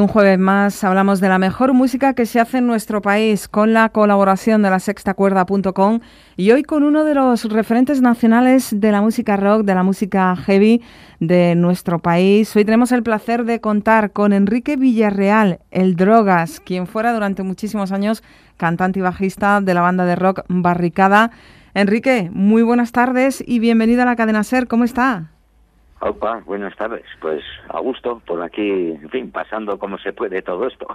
Un jueves más hablamos de la mejor música que se hace en nuestro país con la colaboración de la sextacuerda.com y hoy con uno de los referentes nacionales de la música rock, de la música heavy de nuestro país. Hoy tenemos el placer de contar con Enrique Villarreal, el Drogas, quien fuera durante muchísimos años cantante y bajista de la banda de rock Barricada. Enrique, muy buenas tardes y bienvenido a la cadena SER. ¿Cómo está? Opa, buenas tardes. Pues a gusto, por aquí, en fin, pasando como se puede todo esto.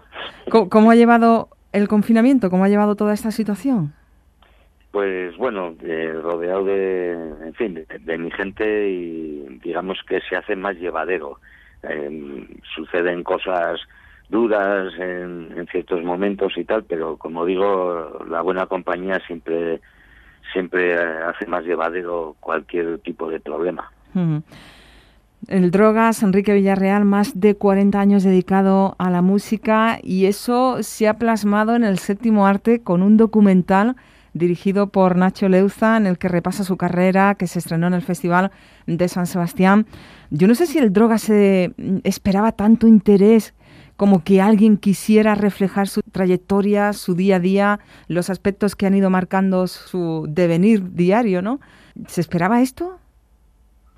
¿Cómo, ha llevado el confinamiento? ¿Cómo ha llevado toda esta situación? Pues bueno, eh, rodeado de, en fin, de, mi gente y digamos que se hace más llevadero. Em, suceden cosas duras en, en, ciertos momentos y tal, pero como digo, la buena compañía siempre siempre hace más llevadero cualquier tipo de problema. El Drogas, Enrique Villarreal, más de 40 años dedicado a la música y eso se ha plasmado en el séptimo arte con un documental dirigido por Nacho Leuza en el que repasa su carrera que se estrenó en el Festival de San Sebastián. Yo no sé si el Drogas esperaba tanto interés como que alguien quisiera reflejar su trayectoria, su día a día, los aspectos que han ido marcando su devenir diario, ¿no? ¿Se esperaba esto?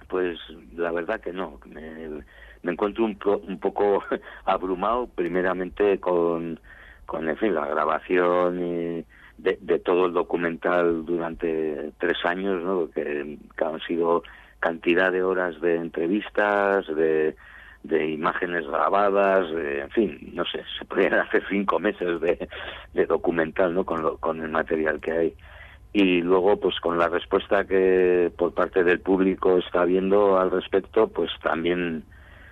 Pues la verdad que no. Me, encuentro un, un poco abrumado, primeramente con, con en fin, la grabación y de, todo el documental durante tres años, ¿no? que, han sido cantidad de horas de entrevistas, de, de imágenes grabadas, en fin, no sé, se podrían hacer cinco meses de, de documental, ¿no? Con, lo, con el material que hay y luego pues con la respuesta que por parte del público está habiendo al respecto pues también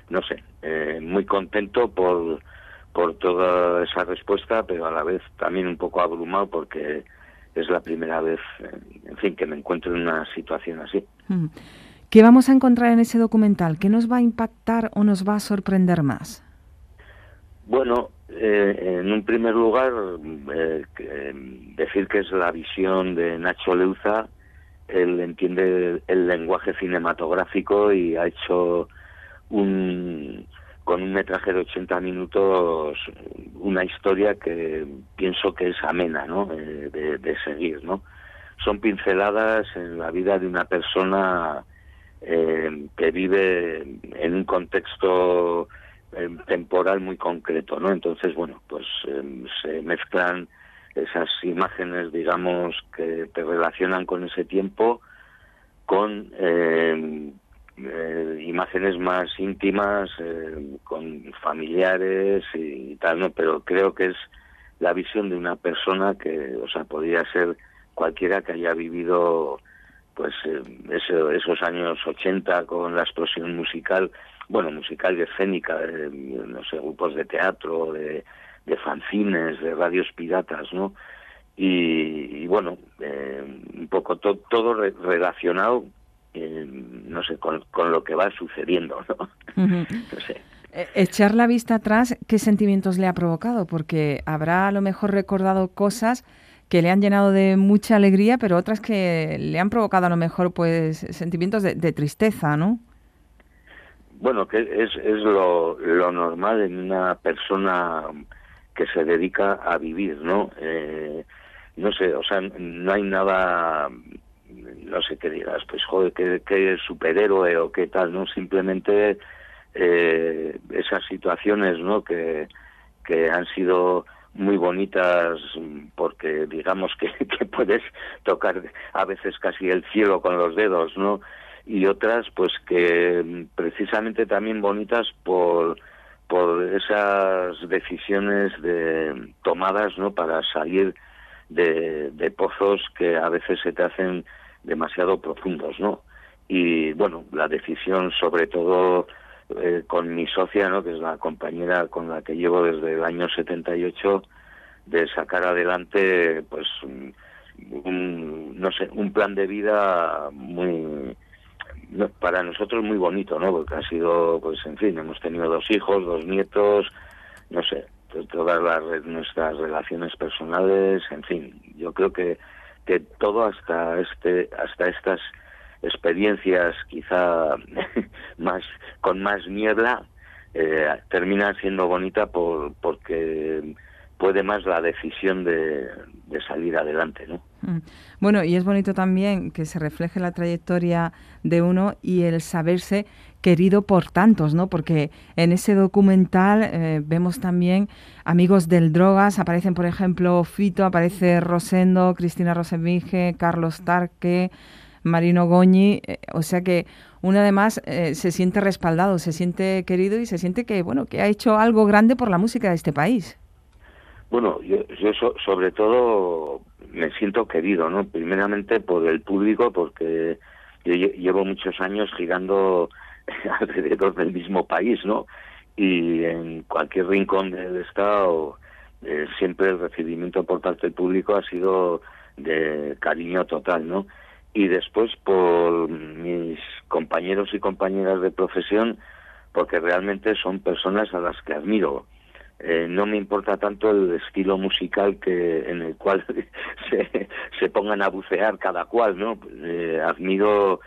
no sé eh, muy contento por por toda esa respuesta pero a la vez también un poco abrumado porque es la primera vez en fin que me encuentro en una situación así mm. ¿Qué vamos a encontrar en ese documental? ¿Qué nos va a impactar o nos va a sorprender más? Bueno, eh, en un primer lugar, eh, decir que es la visión de Nacho Leuza. Él entiende el lenguaje cinematográfico y ha hecho un, con un metraje de 80 minutos una historia que pienso que es amena ¿no? Eh, de, de, seguir. ¿no? Son pinceladas en la vida de una persona eh, que vive en un contexto eh, temporal muy concreto, ¿no? Entonces, bueno, pues em, se mezclan esas imágenes, digamos, que te relacionan con ese tiempo con em, eh, imágenes más íntimas, em, con familiares y, tal, ¿no? Pero creo que es la visión de una persona que, o sea, podría ser cualquiera que haya vivido pues esos años 80 con la explosión musical bueno, musical y escénica, de, no sé, grupos de teatro, de, de fanzines, de radios piratas, ¿no? Y, bueno, eh, un poco todo relacionado, eh, no sé, con, lo que va sucediendo, ¿no? no sé. E, echar la vista atrás, ¿qué sentimientos le ha provocado? Porque habrá a lo mejor recordado cosas que le han llenado de mucha alegría, pero otras que le han provocado a lo mejor pues sentimientos de, de tristeza, ¿no? Bueno, que es, es lo, lo normal en una persona que se dedica a vivir, ¿no? Eh, no sé, o sea, no hay nada, no sé qué digas, pues joder, qué, qué superhéroe o qué tal, ¿no? Simplemente eh, esas situaciones, ¿no? Que, que han sido muy bonitas porque digamos que, que puedes tocar a veces casi el cielo con los dedos, ¿no? Y otras pues que precisamente también bonitas por por esas decisiones de tomadas no para salir de, de pozos que a veces se te hacen demasiado profundos no y bueno la decisión sobre todo eh, con mi socia no que es la compañera con la que llevo desde el año 78 de sacar adelante pues un, no sé un plan de vida muy para nosotros muy bonito, ¿no? Porque ha sido, pues, en fin, hemos tenido dos hijos, dos nietos, no sé, todas las, nuestras relaciones personales, en fin, yo creo que que todo hasta este hasta estas experiencias quizá más con más niebla eh, termina siendo bonita por, porque puede más la decisión de, salir adelante, ¿no? Mm. Bueno, y es bonito también que se refleje la trayectoria de uno y el saberse querido por tantos, ¿no? Porque en ese documental eh, vemos también amigos del drogas, aparecen por ejemplo Fito, aparece Rosendo, Cristina Rosenvinge, Carlos Tarque, Marino Goñi, eh, o sea que uno además eh, se siente respaldado, se siente querido y se siente que bueno que ha hecho algo grande por la música de este país. Bueno, yo, sobre todo me siento querido, ¿no? Primeramente por el público, porque yo llevo muchos años girando alrededor del mismo país, ¿no? Y en cualquier rincón del Estado eh, siempre el recibimiento por parte del público ha sido de cariño total, ¿no? Y después por mis compañeros y compañeras de profesión, porque realmente son personas a las que admiro. Eh, no me importa tanto el estilo musical que en el cual se, se pongan a bucear cada cual, ¿no? Eh, admiro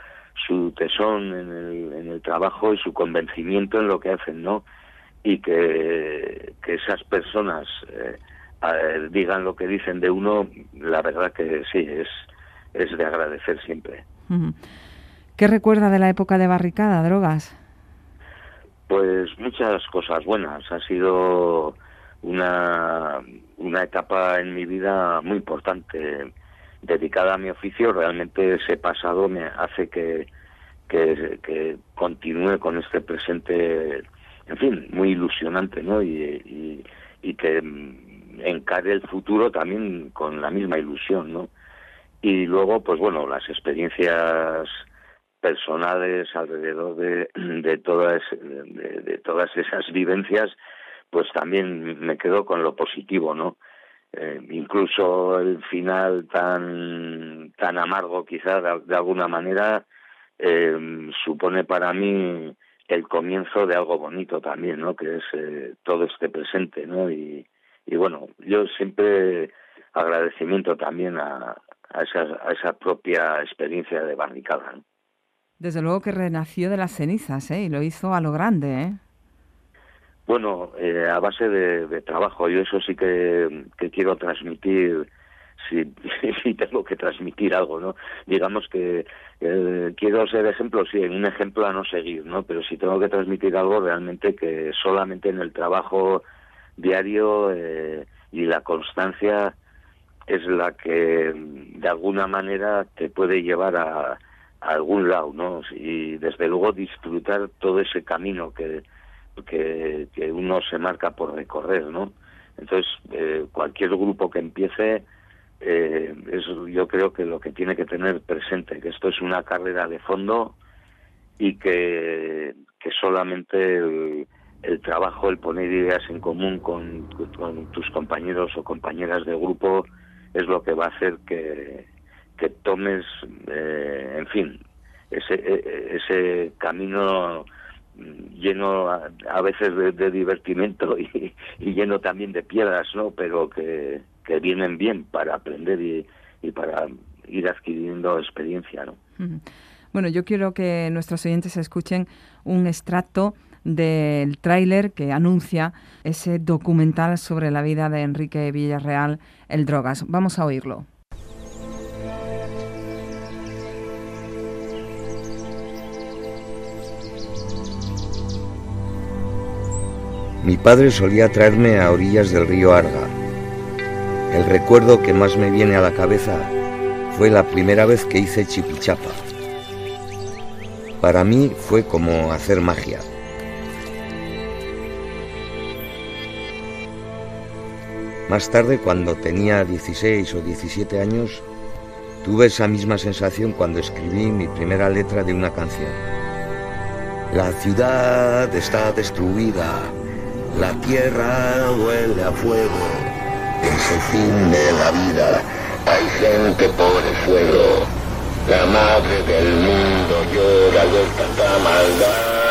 su tesón en el, en el trabajo y su convencimiento en lo que hacen, ¿no? Y que, que esas personas eh, digan lo que dicen de uno, la verdad que sí, es, es de agradecer siempre. ¿Qué recuerda de la época de barricada, drogas? Pues muchas cosas buenas. Ha sido una, una etapa en mi vida muy importante dedicada a mi oficio, realmente ese pasado me hace que, que, continúe con este presente, en fin, muy ilusionante, ¿no? Y, y, que encare el futuro también con la misma ilusión, ¿no? Y luego, pues bueno, las experiencias personales alrededor de, de todas de, todas esas vivencias pues también me quedo con lo positivo no eh, incluso el final tan tan amargo quizás de, alguna manera eh, supone para mí el comienzo de algo bonito también no que es eh, todo este presente no y, bueno yo siempre agradecimiento también a, a esa, a esa propia experiencia de barricada desde luego que renació de las cenizas ¿eh? y lo hizo a lo grande ¿eh? Bueno, eh, a base de, trabajo, yo eso sí que, quiero transmitir, si, tengo que transmitir algo, ¿no? Digamos que eh, quiero ser ejemplo, sí, un ejemplo a no seguir, ¿no? Pero si tengo que transmitir algo, realmente que solamente en el trabajo diario eh, y la constancia es la que de alguna manera te puede llevar a, a algún lado, ¿no? Y desde luego disfrutar todo ese camino que que, uno se marca por recorrer, ¿no? Entonces, eh, cualquier grupo que empiece, eh, es, yo creo que lo que tiene que tener presente, que esto es una carrera de fondo y que, que solamente el, trabajo, el poner ideas en común con, tus compañeros o compañeras de grupo es lo que va a hacer que, que tomes, eh, en fin, ese, e, ese camino lleno a, veces de, divertimento y, lleno también de piedras, ¿no? Pero que, vienen bien para aprender y, para ir adquiriendo experiencia, ¿no? Bueno, yo quiero que nuestros oyentes escuchen un extracto del tráiler que anuncia ese documental sobre la vida de Enrique Villarreal, El Drogas. Vamos a oírlo. Mi padre solía traerme a orillas del río Arga. El recuerdo que más me viene a la cabeza fue la primera vez que hice chipichapa. Para mí fue como hacer magia. Más tarde, cuando tenía 16 o 17 años, tuve esa misma sensación cuando escribí mi primera letra de una canción. La ciudad está destruida, la tierra huele a fuego. Es el fin de la vida. Hay gente por el fuego. La madre del mundo llora de tanta maldad.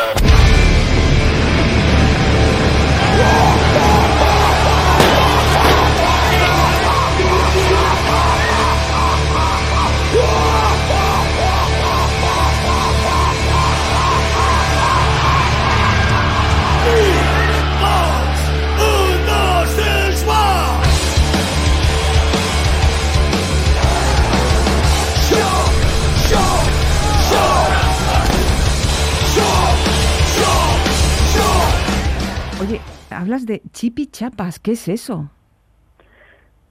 Hablas de chipichapas. ¿Qué es eso?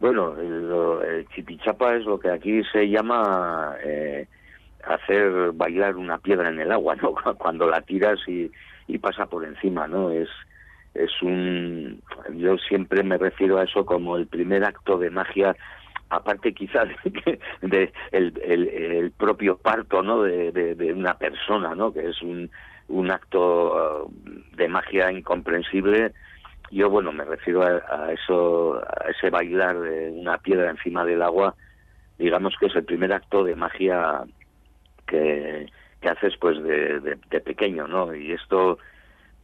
Bueno, el, chipichapa es lo que aquí se llama eh, hacer bailar una piedra en el agua, ¿no? Cuando la tiras y, pasa por encima, ¿no? Es, es un yo siempre me refiero a eso como el primer acto de magia aparte quizás de, el, propio parto no de, de, una persona no que es un, acto uh, de magia incomprensible yo bueno me refiero a, eso a ese bailar de una piedra encima del agua digamos que es el primer acto de magia que, que haces pues de, de pequeño no y esto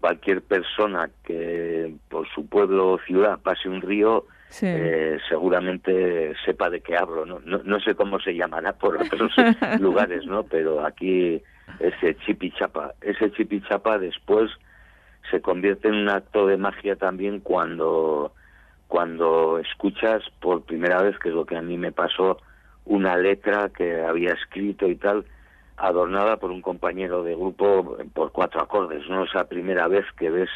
cualquier persona que por su pueblo o ciudad pase un río eh, seguramente sepa de qué hablo ¿no? ¿no? sé cómo se llamará por otros lugares no pero aquí ese chipichapa ese chipichapa después se convierte en un acto de magia también cuando cuando escuchas por primera vez que es lo que a mí me pasó una letra que había escrito y tal adornada por un compañero de grupo por cuatro acordes, ¿no? Esa primera vez que ves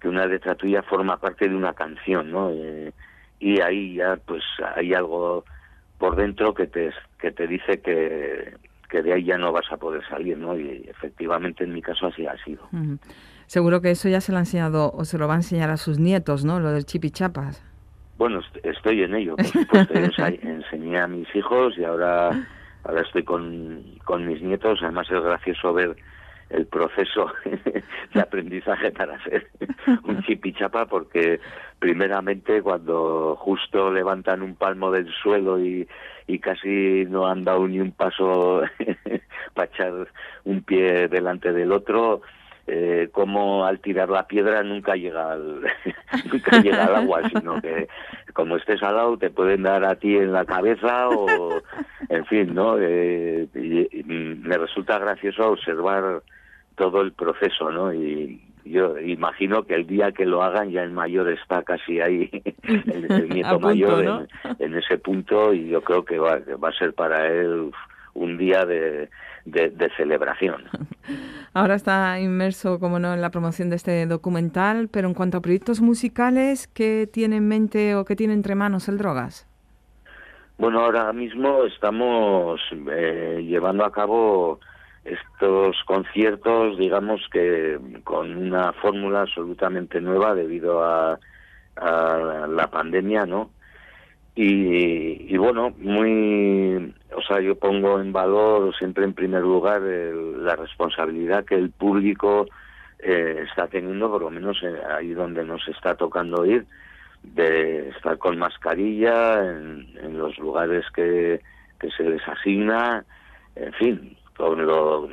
que una letra tuya forma parte de una canción, ¿no? Eh, y ahí ya, pues, hay algo por dentro que te, que te dice que, que de ahí ya no vas a poder salir, ¿no? Y efectivamente en mi caso así ha sido. Seguro que eso ya se lo ha enseñado o se lo va a enseñar a sus nietos, ¿no? Lo del chipichapas. Bueno, estoy en ello, por supuesto. Enseñé a mis hijos y ahora ahora estoy con, con mis nietos, además es gracioso ver el proceso de aprendizaje para ser un chipichapa porque primeramente cuando justo levantan un palmo del suelo y, y casi no han dado ni un paso para echar un pie delante del otro eh, como al tirar la piedra nunca llega al nunca llega al agua sino que como estés al lado te pueden dar a ti en la cabeza o en fin no eh, y, me resulta gracioso observar todo el proceso no y yo imagino que el día que lo hagan ya el mayor está casi ahí el, nieto mayor en, ese punto y yo creo que va, va a ser para él un día de, de, celebración. Ahora está inmerso, como no, en la promoción de este documental, pero en cuanto a proyectos musicales, ¿qué tiene en mente o qué tiene entre manos el Drogas? Bueno, ahora mismo estamos eh, llevando a cabo estos conciertos, digamos que con una fórmula absolutamente nueva debido a, a la pandemia, ¿no? Y, bueno, muy, o sea, yo pongo en valor siempre en primer lugar la responsabilidad que el público eh, está teniendo, por lo menos eh, ahí donde nos está tocando ir, de estar con mascarilla en, los lugares que, que se les asigna, en fin, lo,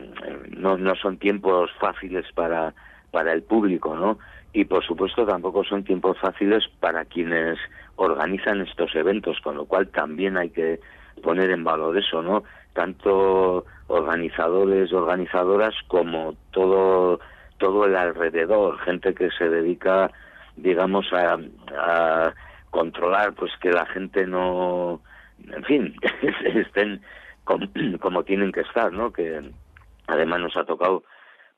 no, no son tiempos fáciles para, para el público, ¿no? Y por supuesto tampoco son tiempos fáciles para quienes organizan estos eventos, con lo cual también hay que poner en valor eso, ¿no? Tanto organizadores, organizadoras, como todo, todo el alrededor, gente que se dedica, digamos, a, a controlar, pues que la gente no, en fin, estén como, tienen que estar, ¿no? Que además nos ha tocado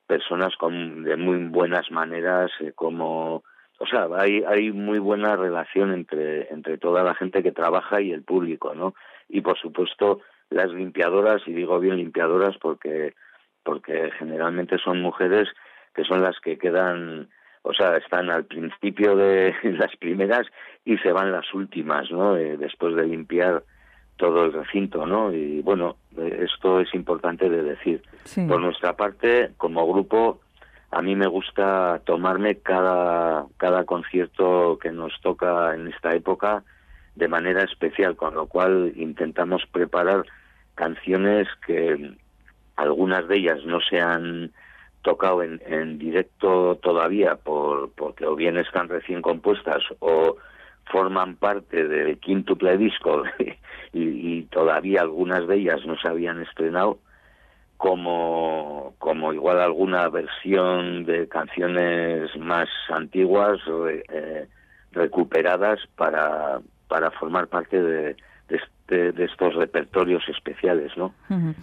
personas con, de muy buenas maneras, eh, como o sea, hay, hay muy buena relación entre, entre toda la gente que trabaja y el público, ¿no? Y por supuesto las limpiadoras, y digo bien limpiadoras porque, porque generalmente son mujeres que son las que quedan, o sea, están al principio de las primeras y se van las últimas, ¿no? Eh, después de limpiar todo el recinto, ¿no? Y bueno, eh, esto es importante de decir. Por nuestra parte, como grupo, a mí me gusta tomarme cada, cada concierto que nos toca en esta época de manera especial, con lo cual intentamos preparar canciones que algunas de ellas no se han tocado en, en directo todavía por, porque o bien están recién compuestas o forman parte del quintuple disco y, y todavía algunas de ellas no se habían estrenado como, como igual alguna versión de canciones más antiguas eh, recuperadas para, para formar parte de, de, este, de, estos repertorios especiales, ¿no?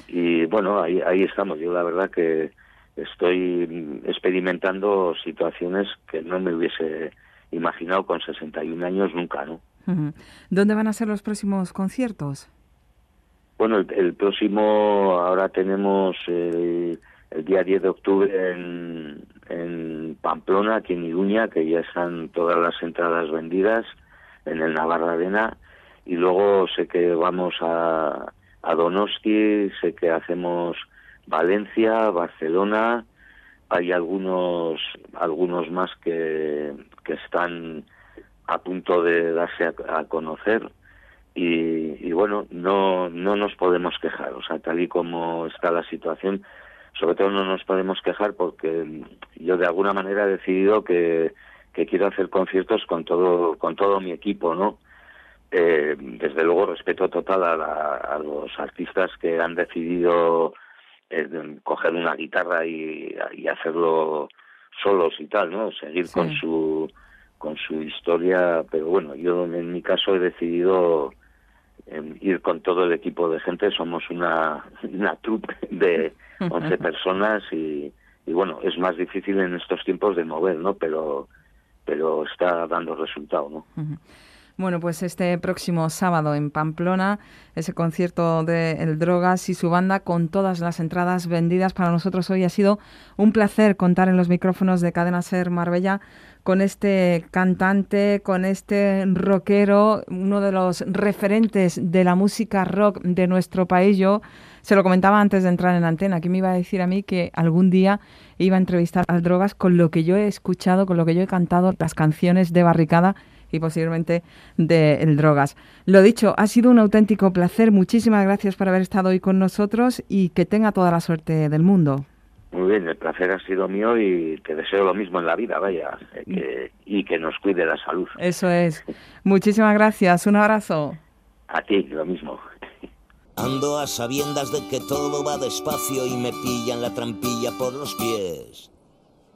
Y bueno, ahí, ahí estamos. Yo la verdad que estoy experimentando situaciones que no me hubiese imaginado con 61 años nunca, ¿no? ¿Dónde van a ser los próximos conciertos? Bueno, el, próximo, ahora tenemos el, día 10 de octubre en, en Pamplona, aquí en Iruña, que ya están todas las entradas vendidas en el Navarra Arena, y luego sé que vamos a, a Donosti, sé que hacemos Valencia, Barcelona, hay algunos algunos más que, que están a punto de darse a, conocer. Y, bueno no no nos podemos quejar. O sea tal y como está la situación sobre todo no nos podemos quejar porque yo de alguna manera he decidido que, que quiero hacer conciertos con todo con todo mi equipo no eh, desde luego respeto total a, a los artistas que han decidido coger una guitarra y, hacerlo solos y tal, ¿no? Seguir con su con su historia, pero bueno, yo en mi caso he decidido em, ir con todo el equipo de gente, somos una, una troupe de 11 personas y, y bueno, es más difícil en estos tiempos de mover, ¿no? Pero pero está dando resultado, ¿no? Bueno, pues este próximo sábado en Pamplona, ese concierto de El Drogas y su banda con todas las entradas vendidas. Para nosotros hoy ha sido un placer contar en los micrófonos de Cadena Ser Marbella con este cantante, con este rockero, uno de los referentes de la música rock de nuestro país. Yo se lo comentaba antes de entrar en antena, que me iba a decir a mí que algún día iba a entrevistar al Drogas con lo que yo he escuchado, con lo que yo he cantado, las canciones de Barricada y posiblemente de el drogas. Lo dicho, ha sido un auténtico placer. Muchísimas gracias por haber estado hoy con nosotros y que tenga toda la suerte del mundo. Muy bien, el placer ha sido mío y te deseo lo mismo en la vida, vaya, eh, y que nos cuide la salud. Eso es. Muchísimas gracias. Un abrazo. A ti, lo mismo. Ando a sabiendas de que todo va despacio y me pillan la trampilla por los pies.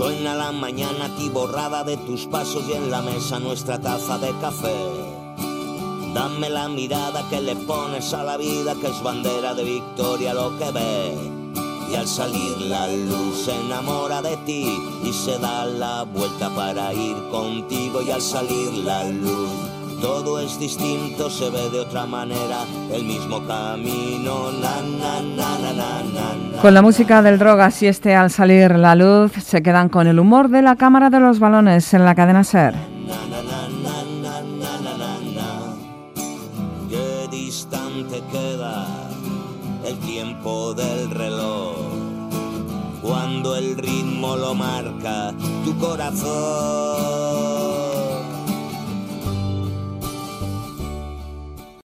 Suena la mañana borrada de tus pasos y en la mesa nuestra taza de café. Dame la mirada que le pones a la vida, que es bandera de victoria lo que ve. Y al salir la luz se enamora de ti y se da la vuelta para ir contigo. Y al salir la luz todo es distinto, se ve de otra manera, el mismo camino. con la música del drogas y este al salir la luz, se quedan con el humor de la cámara de los balones en la cadena Ser. Qué distante queda el tiempo del reloj cuando el ritmo lo marca tu corazón